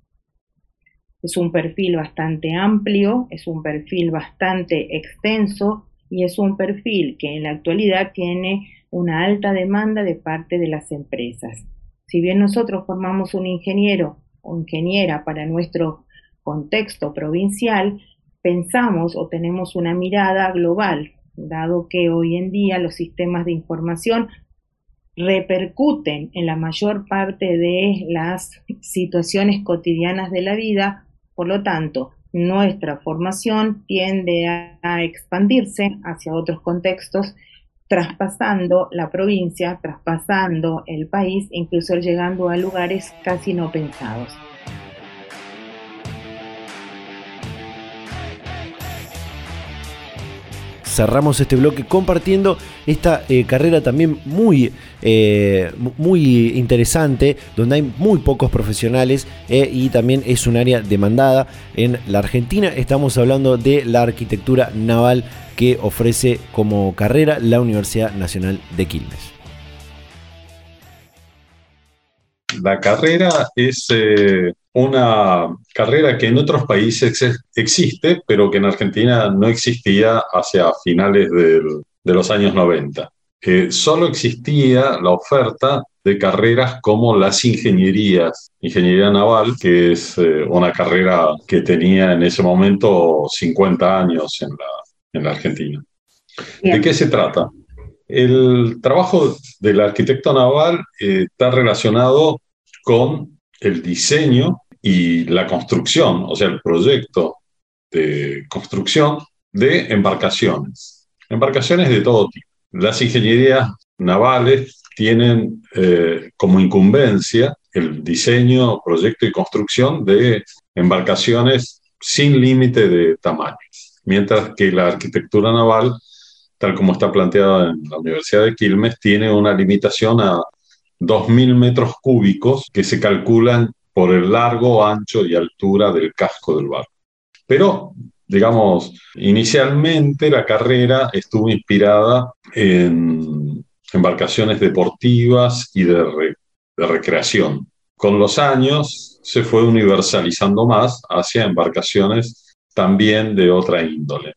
S6: Es un perfil bastante amplio, es un perfil bastante extenso y es un perfil que en la actualidad tiene una alta demanda de parte de las empresas. Si bien nosotros formamos un ingeniero o ingeniera para nuestro contexto provincial, pensamos o tenemos una mirada global, dado que hoy en día los sistemas de información repercuten en la mayor parte de las situaciones cotidianas de la vida, por lo tanto, nuestra formación tiende a, expandirse hacia otros contextos, traspasando la provincia, traspasando el país, incluso llegando a lugares casi no pensados.
S1: Cerramos este bloque compartiendo esta eh, carrera también muy, eh, muy interesante, donde hay muy pocos profesionales eh, y también es un área demandada en la Argentina. Estamos hablando de la arquitectura naval que ofrece como carrera la Universidad Nacional de Quilmes.
S7: La carrera es una carrera que en otros países existe, pero que en Argentina no existía hacia finales de los años 90. solo existía la oferta de carreras como las ingenierías, ingeniería naval, que es eh, una carrera que tenía en ese momento 50 años en la, en la Argentina. ¿De qué se trata? El trabajo del arquitecto naval eh, está relacionado con el diseño y la construcción, o sea, el proyecto de construcción de embarcaciones. Embarcaciones de todo tipo. Las ingenierías navales tienen eh, como incumbencia el diseño, proyecto y construcción de embarcaciones sin límite de tamaño, mientras que la arquitectura naval, tal como está planteada en la Universidad de Quilmes, tiene una limitación a 2.000 metros cúbicos que se calculan por el largo, ancho y altura del casco del barco. Pero, digamos, inicialmente la carrera estuvo inspirada en embarcaciones deportivas y de, de recreación. Con los años se fue universalizando más hacia embarcaciones también de otra índole,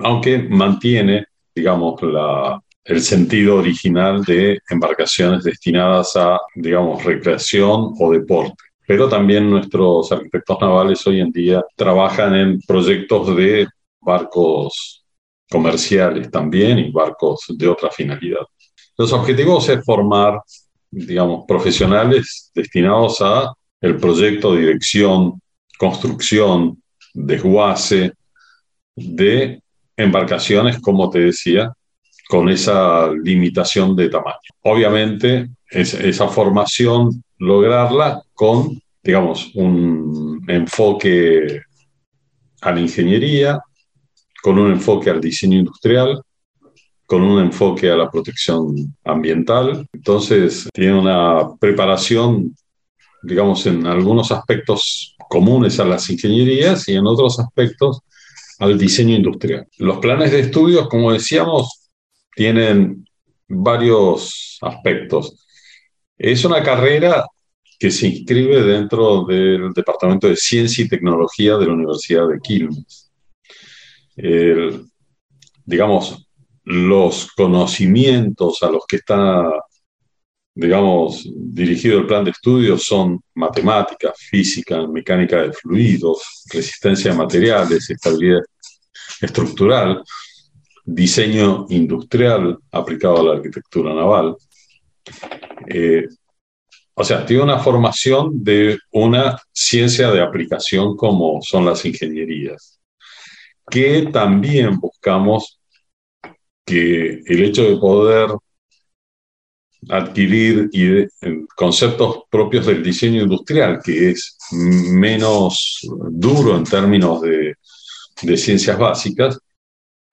S7: aunque mantiene, digamos, la, el sentido original de embarcaciones destinadas a, digamos, recreación o deporte. Pero también nuestros arquitectos navales hoy en día trabajan en proyectos de barcos comerciales también y barcos de otra finalidad. Los objetivos es formar, digamos, profesionales destinados a el proyecto, dirección, construcción, desguace de embarcaciones, como te decía, con esa limitación de tamaño. Obviamente, esa formación, lograrla con, digamos, un enfoque a la ingeniería, con un enfoque al diseño industrial, con un enfoque a la protección ambiental. Entonces, tiene una preparación, digamos, en algunos aspectos comunes a las ingenierías y en otros aspectos al diseño industrial. Los planes de estudios, como decíamos, tienen varios aspectos. Es una carrera que se inscribe dentro del Departamento de Ciencia y Tecnología de la Universidad de Quilmes. digamos, los conocimientos a los que está, digamos, dirigido el plan de estudios son matemática, física, mecánica de fluidos, resistencia a materiales, estabilidad estructural, diseño industrial aplicado a la arquitectura naval. Eh, o sea, tiene una formación de una ciencia de aplicación como son las ingenierías, que también buscamos que el hecho de poder adquirir conceptos propios del diseño industrial, que es menos duro en términos de, de ciencias básicas,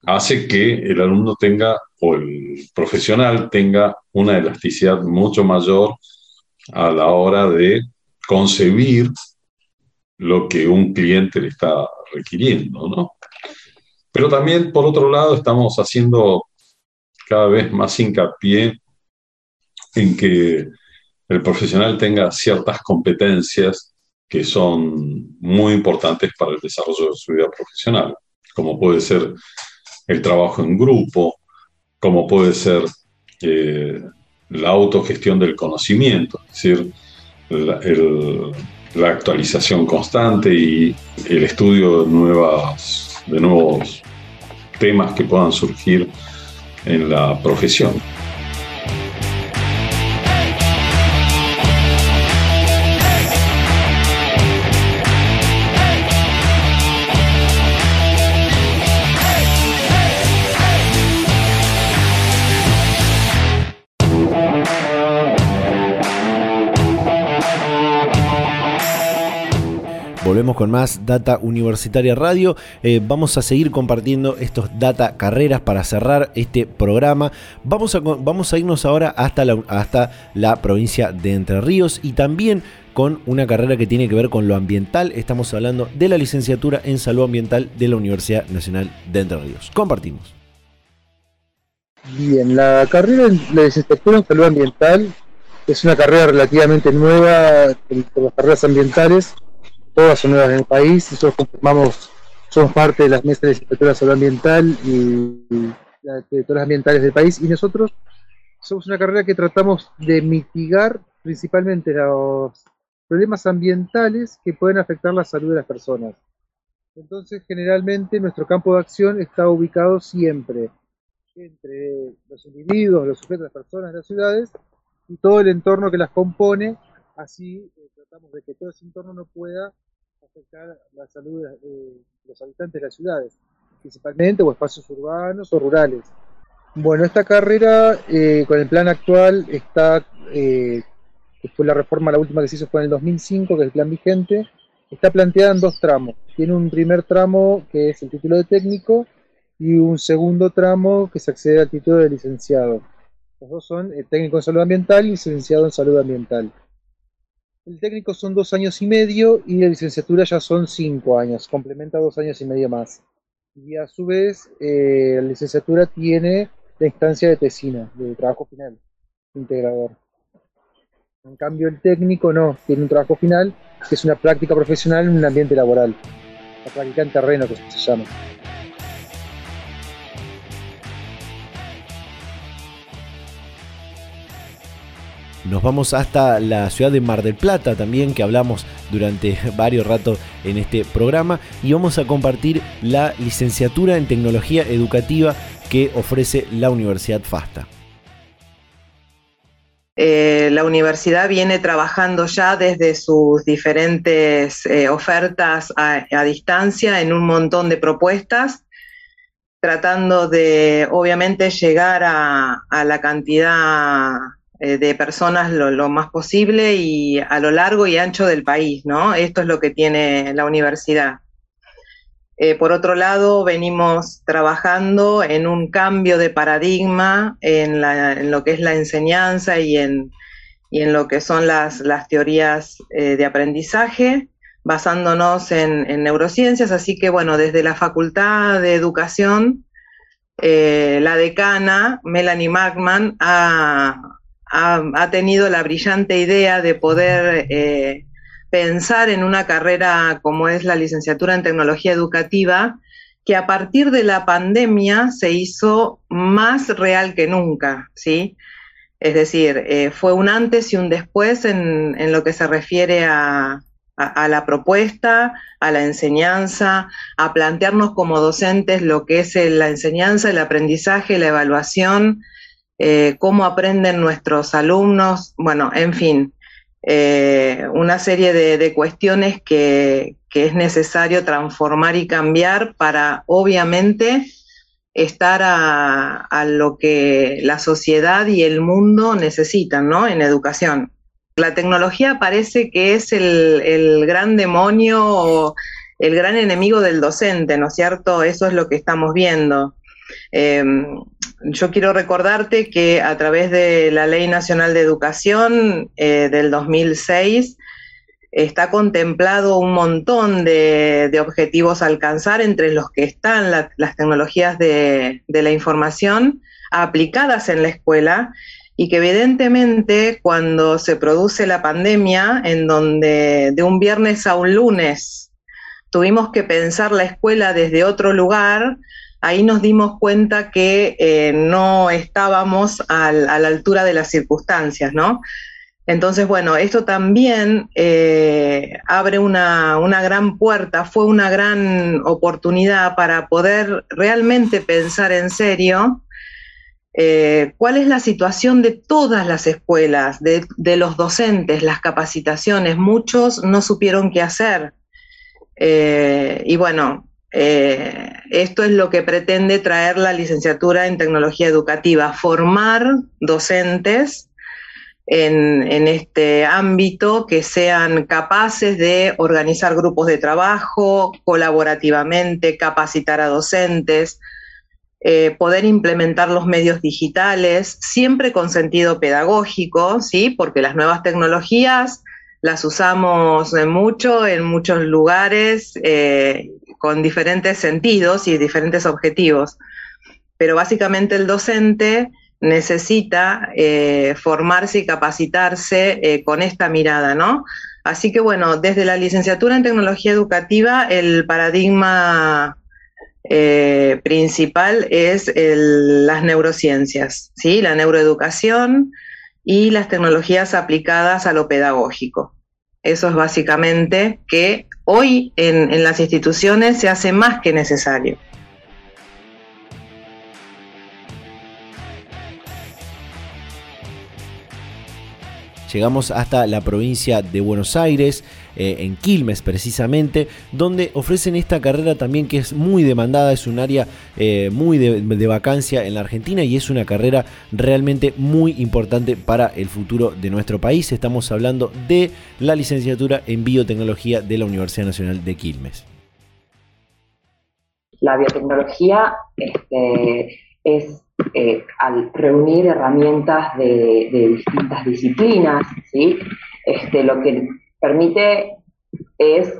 S7: hace que el alumno tenga o el profesional tenga una elasticidad mucho mayor a la hora de concebir lo que un cliente le está requiriendo, ¿no? Pero también, por otro lado, estamos haciendo cada vez más hincapié en que el profesional tenga ciertas competencias que son muy importantes para el desarrollo de su vida profesional, como puede ser el trabajo en grupo, como puede ser eh, la autogestión del conocimiento, es decir, la, actualización constante y el estudio de, nuevas, de nuevos temas que puedan surgir en la profesión.
S1: Volvemos con más Data Universitaria Radio. Eh, vamos a seguir compartiendo estos Data Carreras para cerrar este programa. Vamos a, vamos a irnos ahora hasta la, hasta la provincia de Entre Ríos y también con una carrera que tiene que ver con lo ambiental. Estamos hablando de la licenciatura en salud ambiental de la Universidad Nacional de Entre Ríos. Compartimos.
S8: Bien, la carrera de licenciatura en salud ambiental es una carrera relativamente nueva por las carreras ambientales todas son nuevas en el país, nosotros conformamos, somos parte de las mesas de licenciatura salud ambiental y las directoras ambientales del país y nosotros somos una carrera que tratamos de mitigar principalmente los problemas ambientales que pueden afectar la salud de las personas. Entonces, generalmente nuestro campo de acción está ubicado siempre entre los individuos, los sujetos, las personas, las ciudades y todo el entorno que las compone, así eh, tratamos de que todo ese entorno no pueda afectar la salud de los habitantes de las ciudades, principalmente o espacios urbanos o rurales. Bueno, esta carrera eh, con el plan actual está, eh, fue la reforma, la última que se hizo fue en el 2005, que es el plan vigente, está planteada en dos tramos. Tiene un primer tramo que es el título de técnico y un segundo tramo que se accede al título de licenciado. Los dos son el técnico en salud ambiental y licenciado en salud ambiental. El técnico son dos años y medio y la licenciatura ya son cinco años, complementa dos años y medio más. Y a su vez, eh, la licenciatura tiene la instancia de tesina, de trabajo final, integrador. En cambio, el técnico no, tiene un trabajo final, que es una práctica profesional en un ambiente laboral. La práctica en terreno, que se llama.
S1: Nos vamos hasta la ciudad de Mar del Plata también, que hablamos durante varios ratos en este programa, y vamos a compartir la licenciatura en tecnología educativa que ofrece la Universidad FASTA.
S9: Eh, la universidad viene trabajando ya desde sus diferentes eh, ofertas a, distancia en un montón de propuestas, tratando de obviamente llegar a la cantidad de personas lo, más posible y a lo largo y ancho del país, ¿no? Esto es lo que tiene la universidad. Eh, por otro lado, venimos trabajando en un cambio de paradigma en, lo que es la enseñanza y en, lo que son las, teorías eh, de aprendizaje, basándonos en, en, neurociencias. Así que, bueno, desde la Facultad de Educación, la decana, Melanie Magman, ha, ha, tenido la brillante idea de poder eh, pensar en una carrera como es la licenciatura en tecnología educativa que a partir de la pandemia se hizo más real que nunca, ¿sí? Es decir, eh, fue un antes y un después en, lo que se refiere a, la propuesta, a la enseñanza, a plantearnos como docentes lo que es la enseñanza, el aprendizaje, la evaluación, eh, cómo aprenden nuestros alumnos, bueno, en fin, eh, una serie de, cuestiones que, es necesario transformar y cambiar para, obviamente, estar a, lo que la sociedad y el mundo necesitan, ¿no? En educación. La tecnología parece que es el, gran demonio o el gran enemigo del docente, ¿no es cierto? Eso es lo que estamos viendo. Em, yo quiero recordarte que a través de la Ley Nacional de Educación eh, del 2006 está contemplado un montón de, objetivos a alcanzar, entre los que están las tecnologías de, la información aplicadas en la escuela y que evidentemente cuando se produce la pandemia, en donde de un viernes a un lunes tuvimos que pensar la escuela desde otro lugar, ahí nos dimos cuenta que eh, no estábamos a la altura de las circunstancias, ¿no? Entonces, bueno, esto también eh, abre una, gran puerta, fue una gran oportunidad para poder realmente pensar en serio eh, cuál es la situación de todas las escuelas, de, los docentes, las capacitaciones. Muchos no supieron qué hacer. y bueno, eh, esto es lo que pretende traer la licenciatura en tecnología educativa, formar docentes en, este ámbito que sean capaces de organizar grupos de trabajo colaborativamente, capacitar a docentes, eh, poder implementar los medios digitales, siempre con sentido pedagógico, ¿sí? porque las nuevas tecnologías las usamos mucho en muchos lugares eh, con diferentes sentidos y diferentes objetivos. Pero básicamente el docente necesita eh, formarse y capacitarse eh, con esta mirada, ¿no? Así que bueno, desde la licenciatura en tecnología educativa, el paradigma principal es las neurociencias, ¿sí? La neuroeducación, y las tecnologías aplicadas a lo pedagógico. Eso es básicamente que hoy en, las instituciones se hace más que necesario.
S1: Llegamos hasta la provincia de Buenos Aires, eh, en Quilmes precisamente, donde ofrecen esta carrera también que es muy demandada, es un área eh, muy de, vacancia en la Argentina y es una carrera realmente muy importante para el futuro de nuestro país. Estamos hablando de la licenciatura en biotecnología de la Universidad Nacional de Quilmes.
S10: La biotecnología este, es eh, al reunir herramientas de, distintas disciplinas, ¿sí? este, lo que permite es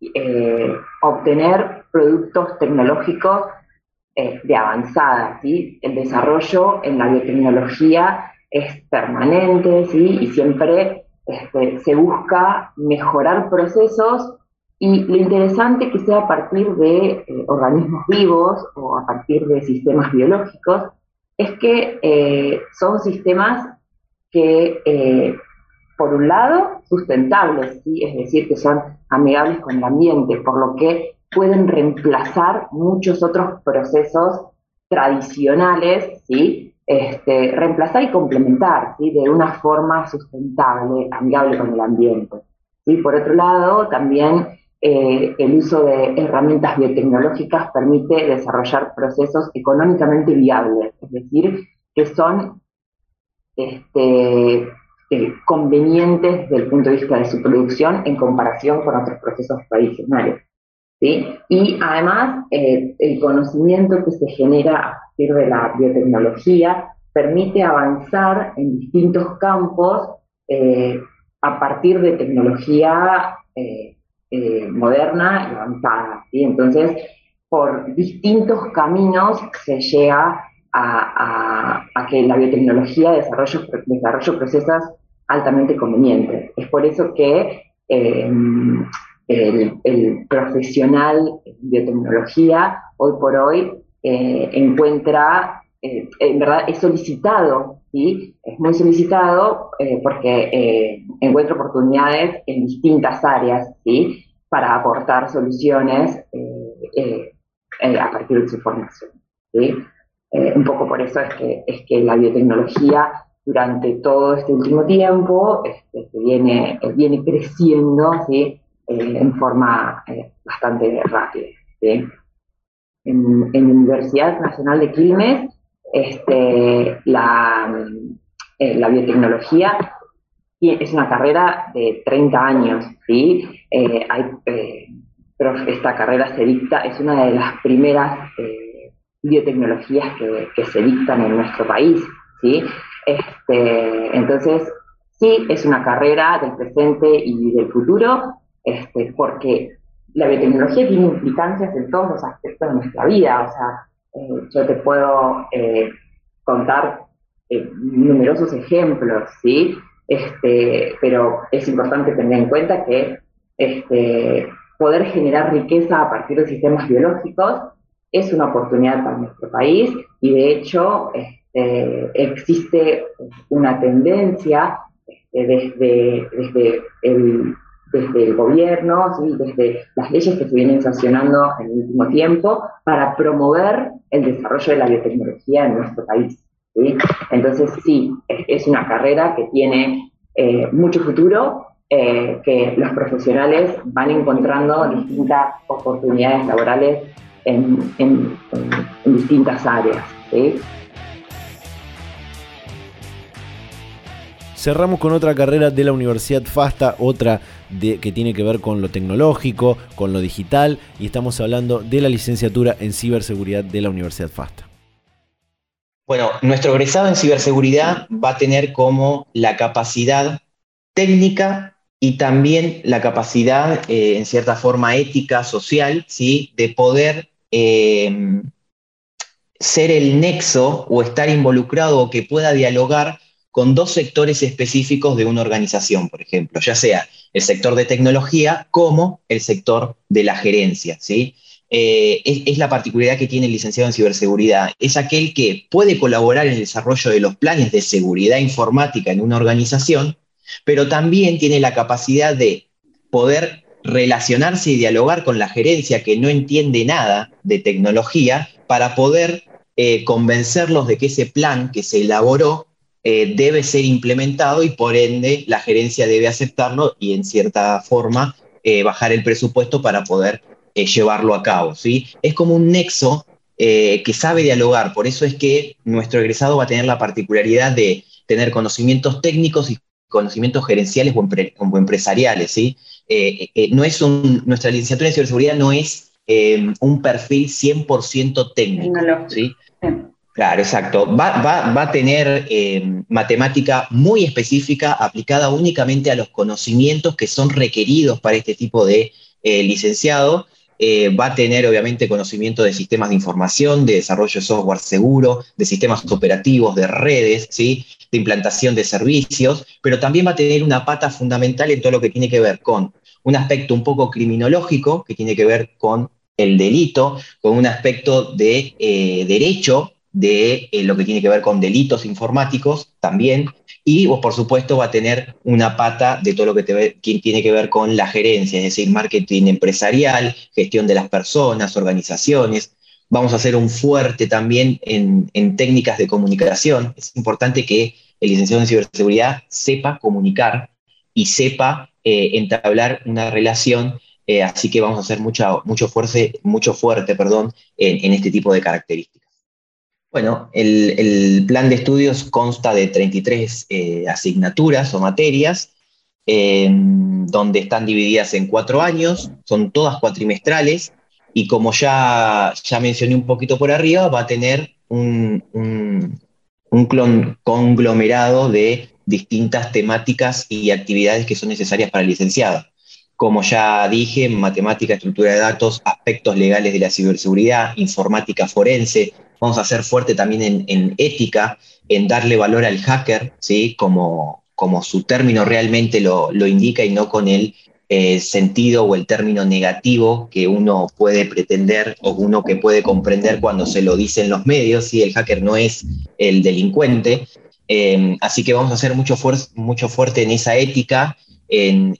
S10: eh, obtener productos tecnológicos eh, de avanzada. ¿sí? El desarrollo en la biotecnología es permanente y siempre este, se busca mejorar procesos y lo interesante que sea a partir de organismos vivos o a partir de sistemas biológicos es que eh, son sistemas que, eh, por un lado, sustentables, es decir, que son amigables con el ambiente, por lo que pueden reemplazar muchos otros procesos tradicionales, ¿sí? Este, reemplazar y complementar ¿sí? de una forma sustentable, amigable con el ambiente. ¿sí? Por otro lado, también eh, el uso de herramientas biotecnológicas permite desarrollar procesos económicamente viables, es decir, que son este, eh, convenientes desde el punto de vista de su producción en comparación con otros procesos tradicionales. Y además, eh, el conocimiento que se genera a partir de la biotecnología permite avanzar en distintos campos a partir de tecnología eh, moderna y avanzada. Entonces, por distintos caminos se llega a, que la biotecnología desarrolle, desarrolle procesos altamente convenientes. Es por eso que eh, el, profesional en biotecnología hoy por hoy encuentra, en verdad es solicitado, ¿sí? es muy solicitado porque encuentra oportunidades en distintas áreas, ¿sí? para aportar soluciones a partir de su formación. un poco por eso es que, es que la biotecnología durante todo este último tiempo este, viene, viene creciendo ¿sí? Eh, en forma eh, bastante rápida. ¿sí? En, en, la Universidad Nacional de Quilmes, este, la, eh, la biotecnología es una carrera de 30 años, ¿sí? hay, pero esta carrera se dicta, es una de las primeras biotecnologías que, que, se dictan en nuestro país, ¿sí? Este, entonces, sí, es una carrera del presente y del futuro, este, porque la biotecnología tiene implicancias en todos los aspectos de nuestra vida. O sea, eh, yo te puedo eh, contar eh, numerosos ejemplos, ¿sí? Este, pero es importante tener en cuenta que este, poder generar riqueza a partir de sistemas biológicos es una oportunidad para nuestro país y de hecho eh, existe una tendencia este, desde, desde, el, desde el gobierno, desde las leyes que se vienen sancionando en el último tiempo, para promover el desarrollo de la biotecnología en nuestro país. Entonces, sí, es, una carrera que tiene eh, mucho futuro, eh, que los profesionales van encontrando distintas oportunidades laborales en, en, distintas áreas. ¿sí?
S1: Cerramos con otra carrera de la Universidad FASTA, otra de, que tiene que ver con lo tecnológico, con lo digital, y estamos hablando de la licenciatura en ciberseguridad de la Universidad FASTA.
S11: Bueno, nuestro egresado en ciberseguridad va a tener como la capacidad técnica y también la capacidad, eh, en cierta forma, ética, social, ¿sí? de poder eh, ser el nexo o estar involucrado o que pueda dialogar con dos sectores específicos de una organización, por ejemplo, ya sea el sector de tecnología como el sector de la gerencia. ¿sí? Eh, es, la particularidad que tiene el licenciado en ciberseguridad. Es aquel que puede colaborar en el desarrollo de los planes de seguridad informática en una organización, pero también tiene la capacidad de poder relacionarse y dialogar con la gerencia que no entiende nada de tecnología para poder eh, convencerlos de que ese plan que se elaboró eh, debe ser implementado y por ende la gerencia debe aceptarlo y en cierta forma eh, bajar el presupuesto para poder eh, llevarlo a cabo. ¿sí? Es como un nexo que sabe dialogar, por eso es que nuestro egresado va a tener la particularidad de tener conocimientos técnicos y conocimientos gerenciales o, empresariales. ¿sí? no es un, nuestra licenciatura en ciberseguridad no es un perfil 100% técnico. ¿sí? Claro, exacto. Va, a tener eh, matemática muy específica aplicada únicamente a los conocimientos que son requeridos para este tipo de eh, licenciado. Eh, va a tener obviamente conocimiento de sistemas de información, de desarrollo de software seguro, de sistemas operativos, de redes, ¿sí? de implantación de servicios, pero también va a tener una pata fundamental en todo lo que tiene que ver con un aspecto un poco criminológico, que tiene que ver con el delito, con un aspecto de derecho de eh, lo que tiene que ver con delitos informáticos también, y por supuesto va a tener una pata de todo lo que, tiene que ver con la gerencia, es decir, marketing empresarial, gestión de las personas, organizaciones. Vamos a hacer un fuerte también en, técnicas de comunicación. Es importante que el licenciado en ciberseguridad sepa comunicar y sepa eh, entablar una relación eh, así que vamos a hacer mucho, fuerte, mucho fuerte perdón, en este tipo de características. Bueno, el, plan de estudios consta de 33 eh, asignaturas o materias, em, donde están divididas en cuatro años, son todas cuatrimestrales, y como ya, ya mencioné un poquito por arriba, va a tener un, un, conglomerado de distintas temáticas y actividades que son necesarias para el licenciado. Como ya dije, matemática, estructura de datos, aspectos legales de la ciberseguridad, informática forense, vamos a ser fuerte también en, ética, en darle valor al hacker, ¿sí? como, como su término realmente lo, indica y no con el eh, sentido o el término negativo que uno puede pretender o uno que puede comprender cuando se lo dicen los medios, el hacker no es el delincuente. Eh, así que vamos a hacer mucho, mucho fuerte en esa ética, en,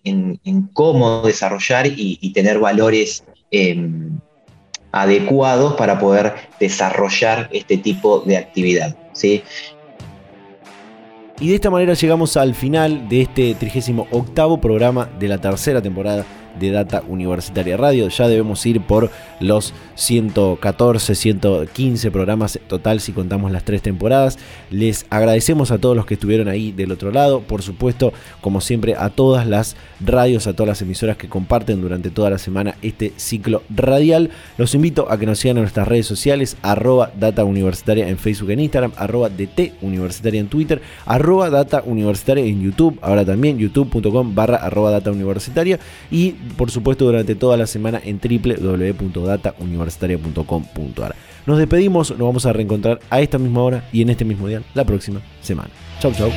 S11: cómo desarrollar y, tener valores em, adecuados para poder desarrollar este tipo de actividad. ¿sí?
S1: Y de esta manera llegamos al final de este 38 programa de la tercera temporada de Data Universitaria Radio. Ya debemos ir por los 114, 115 programas total si contamos las tres temporadas. Les agradecemos a todos los que estuvieron ahí del otro lado. Por supuesto, como siempre, a todas las radios, a todas las emisoras que comparten durante toda la semana este ciclo radial. Los invito a que nos sigan en nuestras redes sociales, arroba Data Universitaria en Facebook en Instagram, arroba DT Universitaria en Twitter, arroba Data Universitaria en YouTube, ahora también youtube.com barra arroba Data Universitaria y por supuesto durante toda la semana en www.datauniversitaria.com.ar. Nos despedimos, nos vamos a reencontrar a esta misma hora y en este mismo día la próxima semana. Chau, chau.